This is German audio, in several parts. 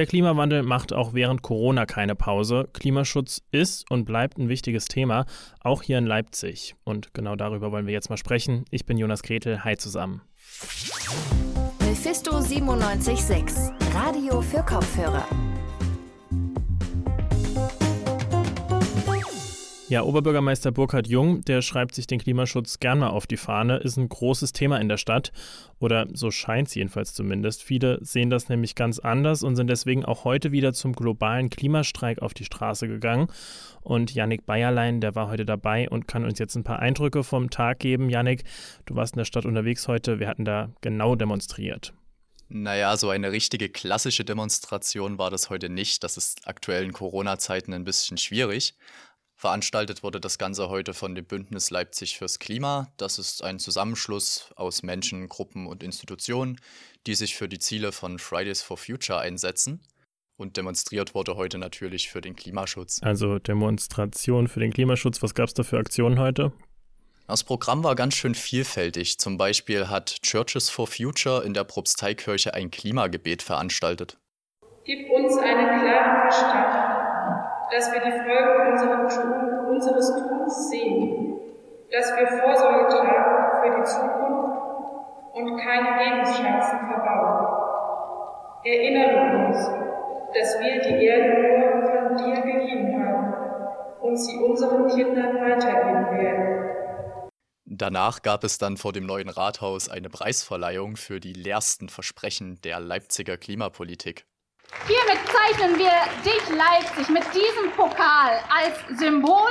Der Klimawandel macht auch während Corona keine Pause. Klimaschutz ist und bleibt ein wichtiges Thema, auch hier in Leipzig. Und genau darüber wollen wir jetzt mal sprechen. Ich bin Jonas Gretel. Hi zusammen. Mephisto 976, Radio für Kopfhörer. Ja, Oberbürgermeister Burkhard Jung, der schreibt sich den Klimaschutz gern mal auf die Fahne, ist ein großes Thema in der Stadt. Oder so scheint es jedenfalls zumindest. Viele sehen das nämlich ganz anders und sind deswegen auch heute wieder zum globalen Klimastreik auf die Straße gegangen. Und Yannick Bayerlein, der war heute dabei und kann uns jetzt ein paar Eindrücke vom Tag geben. Yannick, du warst in der Stadt unterwegs heute. Wir hatten da genau demonstriert. Naja, so eine richtige klassische Demonstration war das heute nicht. Das ist aktuellen Corona-Zeiten ein bisschen schwierig. Veranstaltet wurde das Ganze heute von dem Bündnis Leipzig fürs Klima. Das ist ein Zusammenschluss aus Menschen, Gruppen und Institutionen, die sich für die Ziele von Fridays for Future einsetzen. Und demonstriert wurde heute natürlich für den Klimaschutz. Also Demonstration für den Klimaschutz. Was gab es da für Aktionen heute? Das Programm war ganz schön vielfältig. Zum Beispiel hat Churches for Future in der Propsteikirche ein Klimagebet veranstaltet. Gib uns einen klaren Verstand dass wir die Folgen unseres Tuns sehen, dass wir Vorsorge tragen für die Zukunft und keine Lebenschancen verbauen. Erinnere uns, dass wir die Erde nur von dir geliehen haben und sie unseren Kindern weitergeben werden. Danach gab es dann vor dem neuen Rathaus eine Preisverleihung für die leersten Versprechen der Leipziger Klimapolitik. Hiermit zeichnen wir dich, Leipzig, mit diesem Pokal als Symbol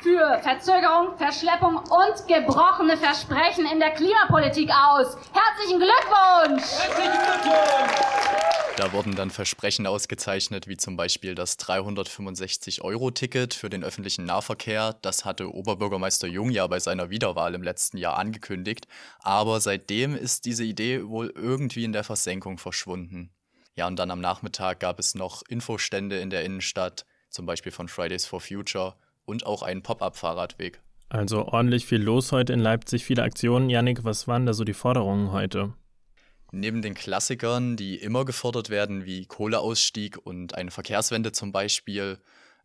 für Verzögerung, Verschleppung und gebrochene Versprechen in der Klimapolitik aus. Herzlichen Glückwunsch! Herzlichen Glückwunsch! Da wurden dann Versprechen ausgezeichnet, wie zum Beispiel das 365-Euro-Ticket für den öffentlichen Nahverkehr. Das hatte Oberbürgermeister Jung ja bei seiner Wiederwahl im letzten Jahr angekündigt. Aber seitdem ist diese Idee wohl irgendwie in der Versenkung verschwunden. Ja, und dann am Nachmittag gab es noch Infostände in der Innenstadt, zum Beispiel von Fridays for Future und auch einen Pop-up-Fahrradweg. Also ordentlich viel los heute in Leipzig, viele Aktionen. Janik, was waren da so die Forderungen heute? Neben den Klassikern, die immer gefordert werden, wie Kohleausstieg und eine Verkehrswende zum Beispiel,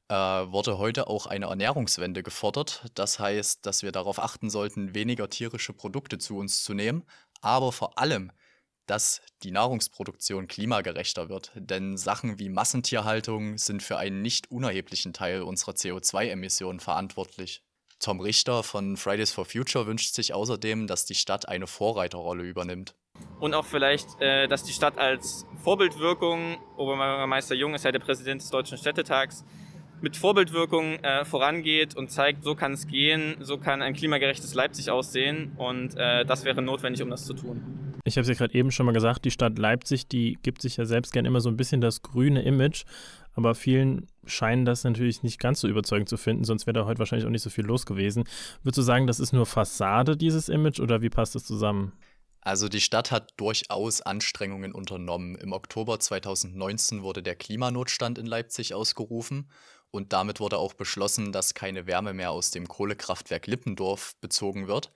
äh, wurde heute auch eine Ernährungswende gefordert. Das heißt, dass wir darauf achten sollten, weniger tierische Produkte zu uns zu nehmen, aber vor allem dass die Nahrungsproduktion klimagerechter wird. Denn Sachen wie Massentierhaltung sind für einen nicht unerheblichen Teil unserer CO2-Emissionen verantwortlich. Tom Richter von Fridays for Future wünscht sich außerdem, dass die Stadt eine Vorreiterrolle übernimmt. Und auch vielleicht, äh, dass die Stadt als Vorbildwirkung, Oberbürgermeister Jung ist ja der Präsident des Deutschen Städtetags, mit Vorbildwirkung äh, vorangeht und zeigt, so kann es gehen, so kann ein klimagerechtes Leipzig aussehen und äh, das wäre notwendig, um das zu tun. Ich habe es ja gerade eben schon mal gesagt, die Stadt Leipzig, die gibt sich ja selbst gern immer so ein bisschen das grüne Image, aber vielen scheinen das natürlich nicht ganz so überzeugend zu finden, sonst wäre da heute wahrscheinlich auch nicht so viel los gewesen. Würdest du sagen, das ist nur Fassade, dieses Image, oder wie passt das zusammen? Also die Stadt hat durchaus Anstrengungen unternommen. Im Oktober 2019 wurde der Klimanotstand in Leipzig ausgerufen und damit wurde auch beschlossen, dass keine Wärme mehr aus dem Kohlekraftwerk Lippendorf bezogen wird.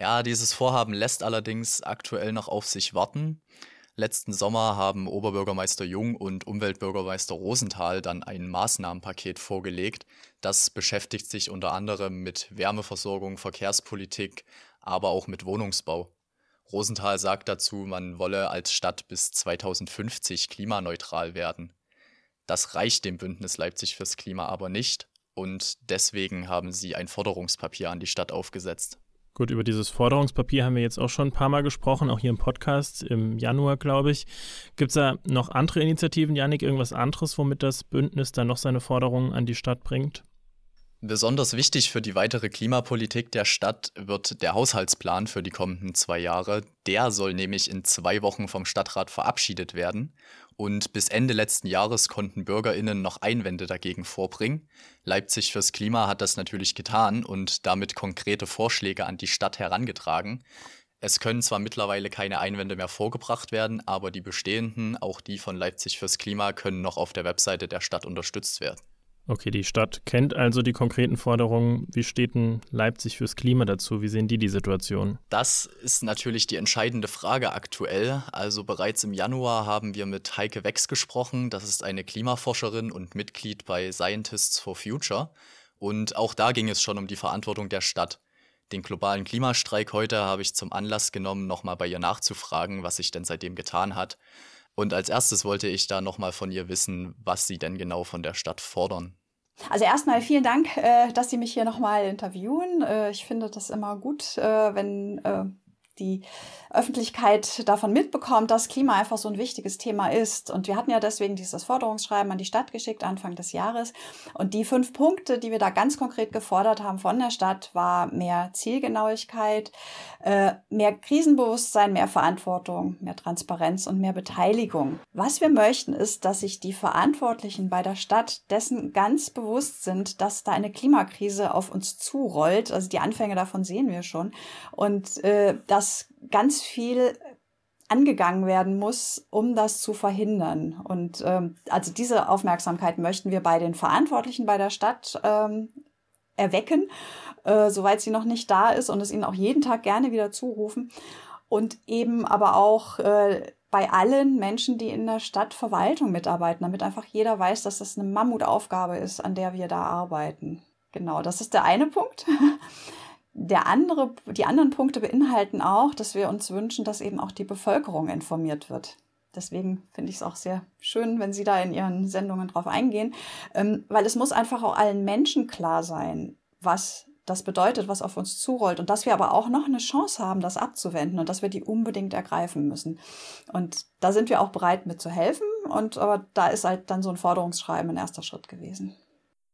Ja, dieses Vorhaben lässt allerdings aktuell noch auf sich warten. Letzten Sommer haben Oberbürgermeister Jung und Umweltbürgermeister Rosenthal dann ein Maßnahmenpaket vorgelegt. Das beschäftigt sich unter anderem mit Wärmeversorgung, Verkehrspolitik, aber auch mit Wohnungsbau. Rosenthal sagt dazu, man wolle als Stadt bis 2050 klimaneutral werden. Das reicht dem Bündnis Leipzig fürs Klima aber nicht und deswegen haben sie ein Forderungspapier an die Stadt aufgesetzt. Gut, über dieses Forderungspapier haben wir jetzt auch schon ein paar Mal gesprochen, auch hier im Podcast im Januar, glaube ich. Gibt es da noch andere Initiativen, Janik, irgendwas anderes, womit das Bündnis dann noch seine Forderungen an die Stadt bringt? Besonders wichtig für die weitere Klimapolitik der Stadt wird der Haushaltsplan für die kommenden zwei Jahre. Der soll nämlich in zwei Wochen vom Stadtrat verabschiedet werden. Und bis Ende letzten Jahres konnten Bürgerinnen noch Einwände dagegen vorbringen. Leipzig fürs Klima hat das natürlich getan und damit konkrete Vorschläge an die Stadt herangetragen. Es können zwar mittlerweile keine Einwände mehr vorgebracht werden, aber die bestehenden, auch die von Leipzig fürs Klima, können noch auf der Webseite der Stadt unterstützt werden. Okay, die Stadt kennt also die konkreten Forderungen. Wie steht denn Leipzig fürs Klima dazu? Wie sehen die die Situation? Das ist natürlich die entscheidende Frage aktuell. Also bereits im Januar haben wir mit Heike Wex gesprochen. Das ist eine Klimaforscherin und Mitglied bei Scientists for Future. Und auch da ging es schon um die Verantwortung der Stadt. Den globalen Klimastreik heute habe ich zum Anlass genommen, nochmal bei ihr nachzufragen, was sich denn seitdem getan hat. Und als erstes wollte ich da nochmal von ihr wissen, was sie denn genau von der Stadt fordern. Also erstmal vielen Dank, äh, dass Sie mich hier nochmal interviewen. Äh, ich finde das immer gut, äh, wenn die Öffentlichkeit davon mitbekommt, dass Klima einfach so ein wichtiges Thema ist. Und wir hatten ja deswegen dieses Forderungsschreiben an die Stadt geschickt Anfang des Jahres. Und die fünf Punkte, die wir da ganz konkret gefordert haben von der Stadt, war mehr Zielgenauigkeit, äh, mehr Krisenbewusstsein, mehr Verantwortung, mehr Transparenz und mehr Beteiligung. Was wir möchten, ist, dass sich die Verantwortlichen bei der Stadt dessen ganz bewusst sind, dass da eine Klimakrise auf uns zurollt. Also die Anfänge davon sehen wir schon. Und äh, dass ganz viel angegangen werden muss, um das zu verhindern. Und ähm, also diese Aufmerksamkeit möchten wir bei den Verantwortlichen bei der Stadt ähm, erwecken, äh, soweit sie noch nicht da ist und es ihnen auch jeden Tag gerne wieder zurufen. Und eben aber auch äh, bei allen Menschen, die in der Stadtverwaltung mitarbeiten, damit einfach jeder weiß, dass das eine Mammutaufgabe ist, an der wir da arbeiten. Genau, das ist der eine Punkt. Der andere, die anderen Punkte beinhalten auch, dass wir uns wünschen, dass eben auch die Bevölkerung informiert wird. Deswegen finde ich es auch sehr schön, wenn Sie da in Ihren Sendungen drauf eingehen, ähm, weil es muss einfach auch allen Menschen klar sein, was das bedeutet, was auf uns zurollt und dass wir aber auch noch eine Chance haben, das abzuwenden und dass wir die unbedingt ergreifen müssen. Und da sind wir auch bereit mit zu helfen und aber da ist halt dann so ein Forderungsschreiben ein erster Schritt gewesen.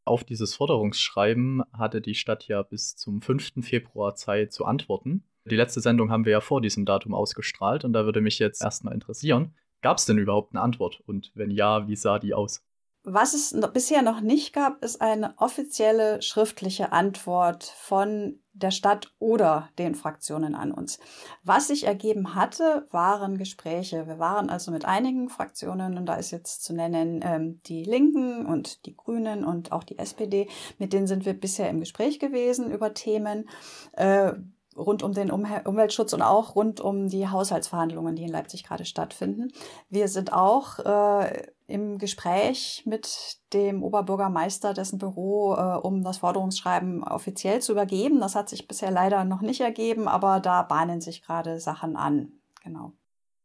Auf dieses Forderungsschreiben hatte die Stadt ja bis zum 5. Februar Zeit zu antworten. Die letzte Sendung haben wir ja vor diesem Datum ausgestrahlt und da würde mich jetzt erstmal interessieren, gab es denn überhaupt eine Antwort und wenn ja, wie sah die aus? Was es bisher noch nicht gab, ist eine offizielle schriftliche Antwort von der Stadt oder den Fraktionen an uns. Was sich ergeben hatte, waren Gespräche. Wir waren also mit einigen Fraktionen, und da ist jetzt zu nennen ähm, die Linken und die Grünen und auch die SPD, mit denen sind wir bisher im Gespräch gewesen über Themen. Äh, rund um den Umweltschutz und auch rund um die Haushaltsverhandlungen, die in Leipzig gerade stattfinden. Wir sind auch äh, im Gespräch mit dem Oberbürgermeister, dessen Büro, äh, um das Forderungsschreiben offiziell zu übergeben. Das hat sich bisher leider noch nicht ergeben, aber da bahnen sich gerade Sachen an. Genau.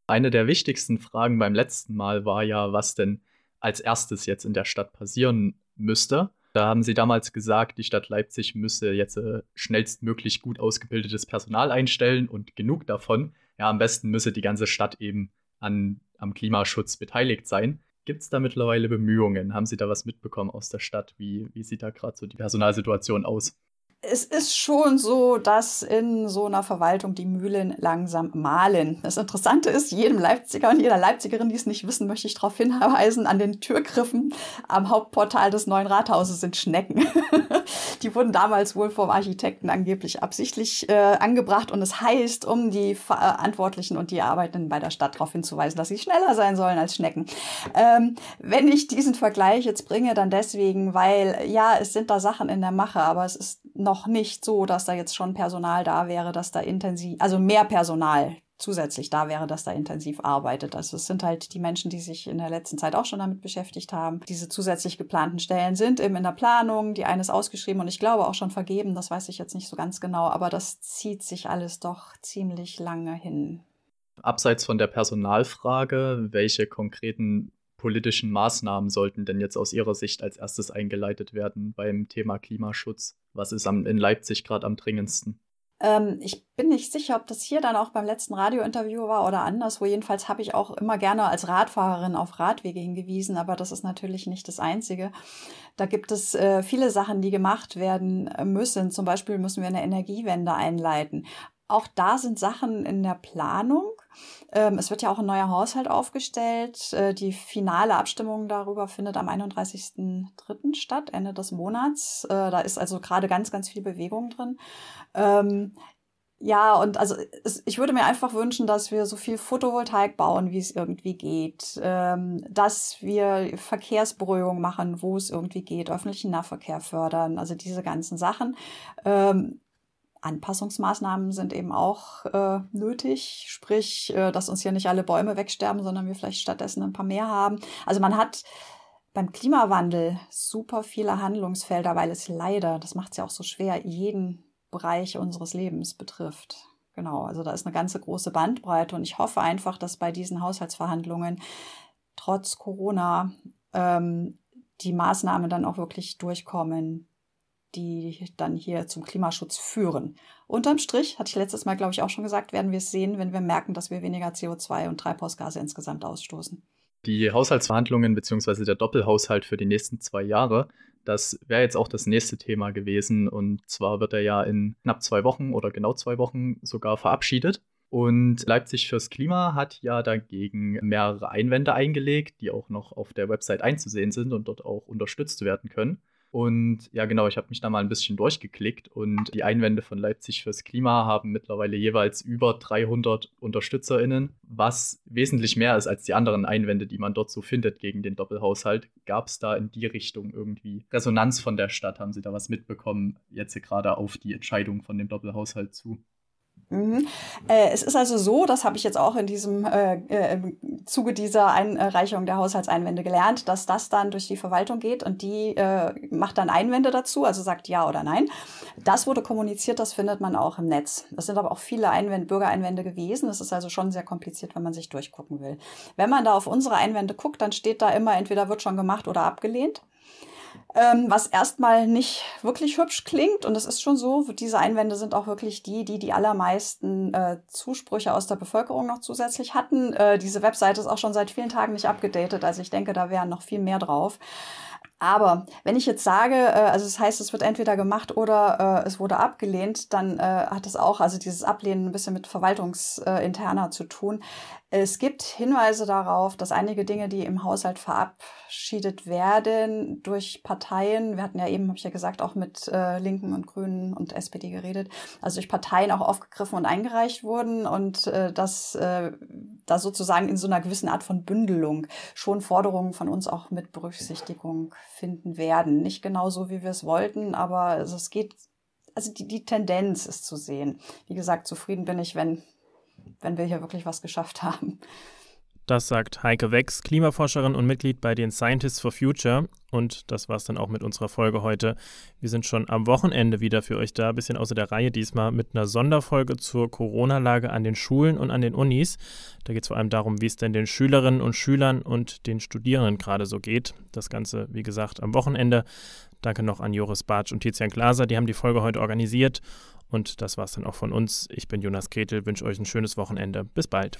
Eine der wichtigsten Fragen beim letzten Mal war ja, was denn als erstes jetzt in der Stadt passieren müsste. Da haben sie damals gesagt, die Stadt Leipzig müsse jetzt äh, schnellstmöglich gut ausgebildetes Personal einstellen und genug davon. Ja, am besten müsse die ganze Stadt eben an, am Klimaschutz beteiligt sein. Gibt es da mittlerweile Bemühungen? Haben Sie da was mitbekommen aus der Stadt? Wie, wie sieht da gerade so die Personalsituation aus? Es ist schon so, dass in so einer Verwaltung die Mühlen langsam mahlen. Das Interessante ist, jedem Leipziger und jeder Leipzigerin, die es nicht wissen, möchte ich darauf hinweisen, an den Türgriffen am Hauptportal des neuen Rathauses sind Schnecken. die wurden damals wohl vom Architekten angeblich absichtlich äh, angebracht und es heißt, um die Verantwortlichen und die Arbeitenden bei der Stadt darauf hinzuweisen, dass sie schneller sein sollen als Schnecken. Ähm, wenn ich diesen Vergleich jetzt bringe, dann deswegen, weil ja, es sind da Sachen in der Mache, aber es ist noch nicht so, dass da jetzt schon Personal da wäre, dass da intensiv, also mehr Personal zusätzlich da wäre, dass da intensiv arbeitet. Also es sind halt die Menschen, die sich in der letzten Zeit auch schon damit beschäftigt haben. Diese zusätzlich geplanten Stellen sind eben in der Planung, die eine ist ausgeschrieben und ich glaube auch schon vergeben, das weiß ich jetzt nicht so ganz genau, aber das zieht sich alles doch ziemlich lange hin. Abseits von der Personalfrage, welche konkreten politischen Maßnahmen sollten denn jetzt aus Ihrer Sicht als erstes eingeleitet werden beim Thema Klimaschutz? Was ist am, in Leipzig gerade am dringendsten? Ähm, ich bin nicht sicher, ob das hier dann auch beim letzten Radiointerview war oder anderswo. Jedenfalls habe ich auch immer gerne als Radfahrerin auf Radwege hingewiesen, aber das ist natürlich nicht das Einzige. Da gibt es äh, viele Sachen, die gemacht werden müssen. Zum Beispiel müssen wir eine Energiewende einleiten. Auch da sind Sachen in der Planung. Ähm, es wird ja auch ein neuer Haushalt aufgestellt. Äh, die finale Abstimmung darüber findet am 31.03. statt, Ende des Monats. Äh, da ist also gerade ganz, ganz viel Bewegung drin. Ähm, ja, und also ich würde mir einfach wünschen, dass wir so viel Photovoltaik bauen, wie es irgendwie geht, ähm, dass wir Verkehrsberuhigung machen, wo es irgendwie geht, öffentlichen Nahverkehr fördern, also diese ganzen Sachen. Anpassungsmaßnahmen sind eben auch äh, nötig, sprich, äh, dass uns hier nicht alle Bäume wegsterben, sondern wir vielleicht stattdessen ein paar mehr haben. Also man hat beim Klimawandel super viele Handlungsfelder, weil es leider, das macht es ja auch so schwer, jeden Bereich unseres Lebens betrifft. Genau, also da ist eine ganze große Bandbreite und ich hoffe einfach, dass bei diesen Haushaltsverhandlungen trotz Corona ähm, die Maßnahmen dann auch wirklich durchkommen, die dann hier zum Klimaschutz führen. Unterm Strich, hatte ich letztes Mal, glaube ich, auch schon gesagt, werden wir es sehen, wenn wir merken, dass wir weniger CO2 und Treibhausgase insgesamt ausstoßen. Die Haushaltsverhandlungen bzw. der Doppelhaushalt für die nächsten zwei Jahre, das wäre jetzt auch das nächste Thema gewesen. Und zwar wird er ja in knapp zwei Wochen oder genau zwei Wochen sogar verabschiedet. Und Leipzig fürs Klima hat ja dagegen mehrere Einwände eingelegt, die auch noch auf der Website einzusehen sind und dort auch unterstützt werden können. Und ja, genau, ich habe mich da mal ein bisschen durchgeklickt und die Einwände von Leipzig fürs Klima haben mittlerweile jeweils über 300 UnterstützerInnen, was wesentlich mehr ist als die anderen Einwände, die man dort so findet gegen den Doppelhaushalt. Gab es da in die Richtung irgendwie Resonanz von der Stadt? Haben Sie da was mitbekommen, jetzt gerade auf die Entscheidung von dem Doppelhaushalt zu? Mhm. Äh, es ist also so, das habe ich jetzt auch in diesem äh, äh, im Zuge dieser Einreichung der Haushaltseinwände gelernt, dass das dann durch die Verwaltung geht und die äh, macht dann Einwände dazu, also sagt ja oder nein. Das wurde kommuniziert, das findet man auch im Netz. Das sind aber auch viele Einwände, Bürgereinwände gewesen. Das ist also schon sehr kompliziert, wenn man sich durchgucken will. Wenn man da auf unsere Einwände guckt, dann steht da immer entweder wird schon gemacht oder abgelehnt ähm, was erstmal nicht wirklich hübsch klingt. Und es ist schon so, diese Einwände sind auch wirklich die, die die allermeisten äh, Zusprüche aus der Bevölkerung noch zusätzlich hatten. Äh, diese Webseite ist auch schon seit vielen Tagen nicht abgedatet, also ich denke, da wären noch viel mehr drauf. Aber wenn ich jetzt sage, äh, also das heißt, es wird entweder gemacht oder äh, es wurde abgelehnt, dann äh, hat es auch, also dieses Ablehnen ein bisschen mit verwaltungsinterner zu tun. Es gibt Hinweise darauf, dass einige Dinge, die im Haushalt verabschiedet werden durch Parteien, wir hatten ja eben, habe ich ja gesagt, auch mit äh, Linken und Grünen und SPD geredet, also durch Parteien auch aufgegriffen und eingereicht wurden und äh, dass äh, da sozusagen in so einer gewissen Art von Bündelung schon Forderungen von uns auch mit Berücksichtigung finden werden. Nicht genau so, wie wir es wollten, aber also es geht, also die, die Tendenz ist zu sehen. Wie gesagt, zufrieden bin ich, wenn wenn wir hier wirklich was geschafft haben. Das sagt Heike Wex, Klimaforscherin und Mitglied bei den Scientists for Future. Und das war es dann auch mit unserer Folge heute. Wir sind schon am Wochenende wieder für euch da, bisschen außer der Reihe diesmal mit einer Sonderfolge zur Corona-Lage an den Schulen und an den Unis. Da geht es vor allem darum, wie es denn den Schülerinnen und Schülern und den Studierenden gerade so geht. Das Ganze, wie gesagt, am Wochenende. Danke noch an Joris Bartsch und Tizian Glaser, die haben die Folge heute organisiert. Und das war's dann auch von uns. Ich bin Jonas Gretel, wünsche euch ein schönes Wochenende. Bis bald.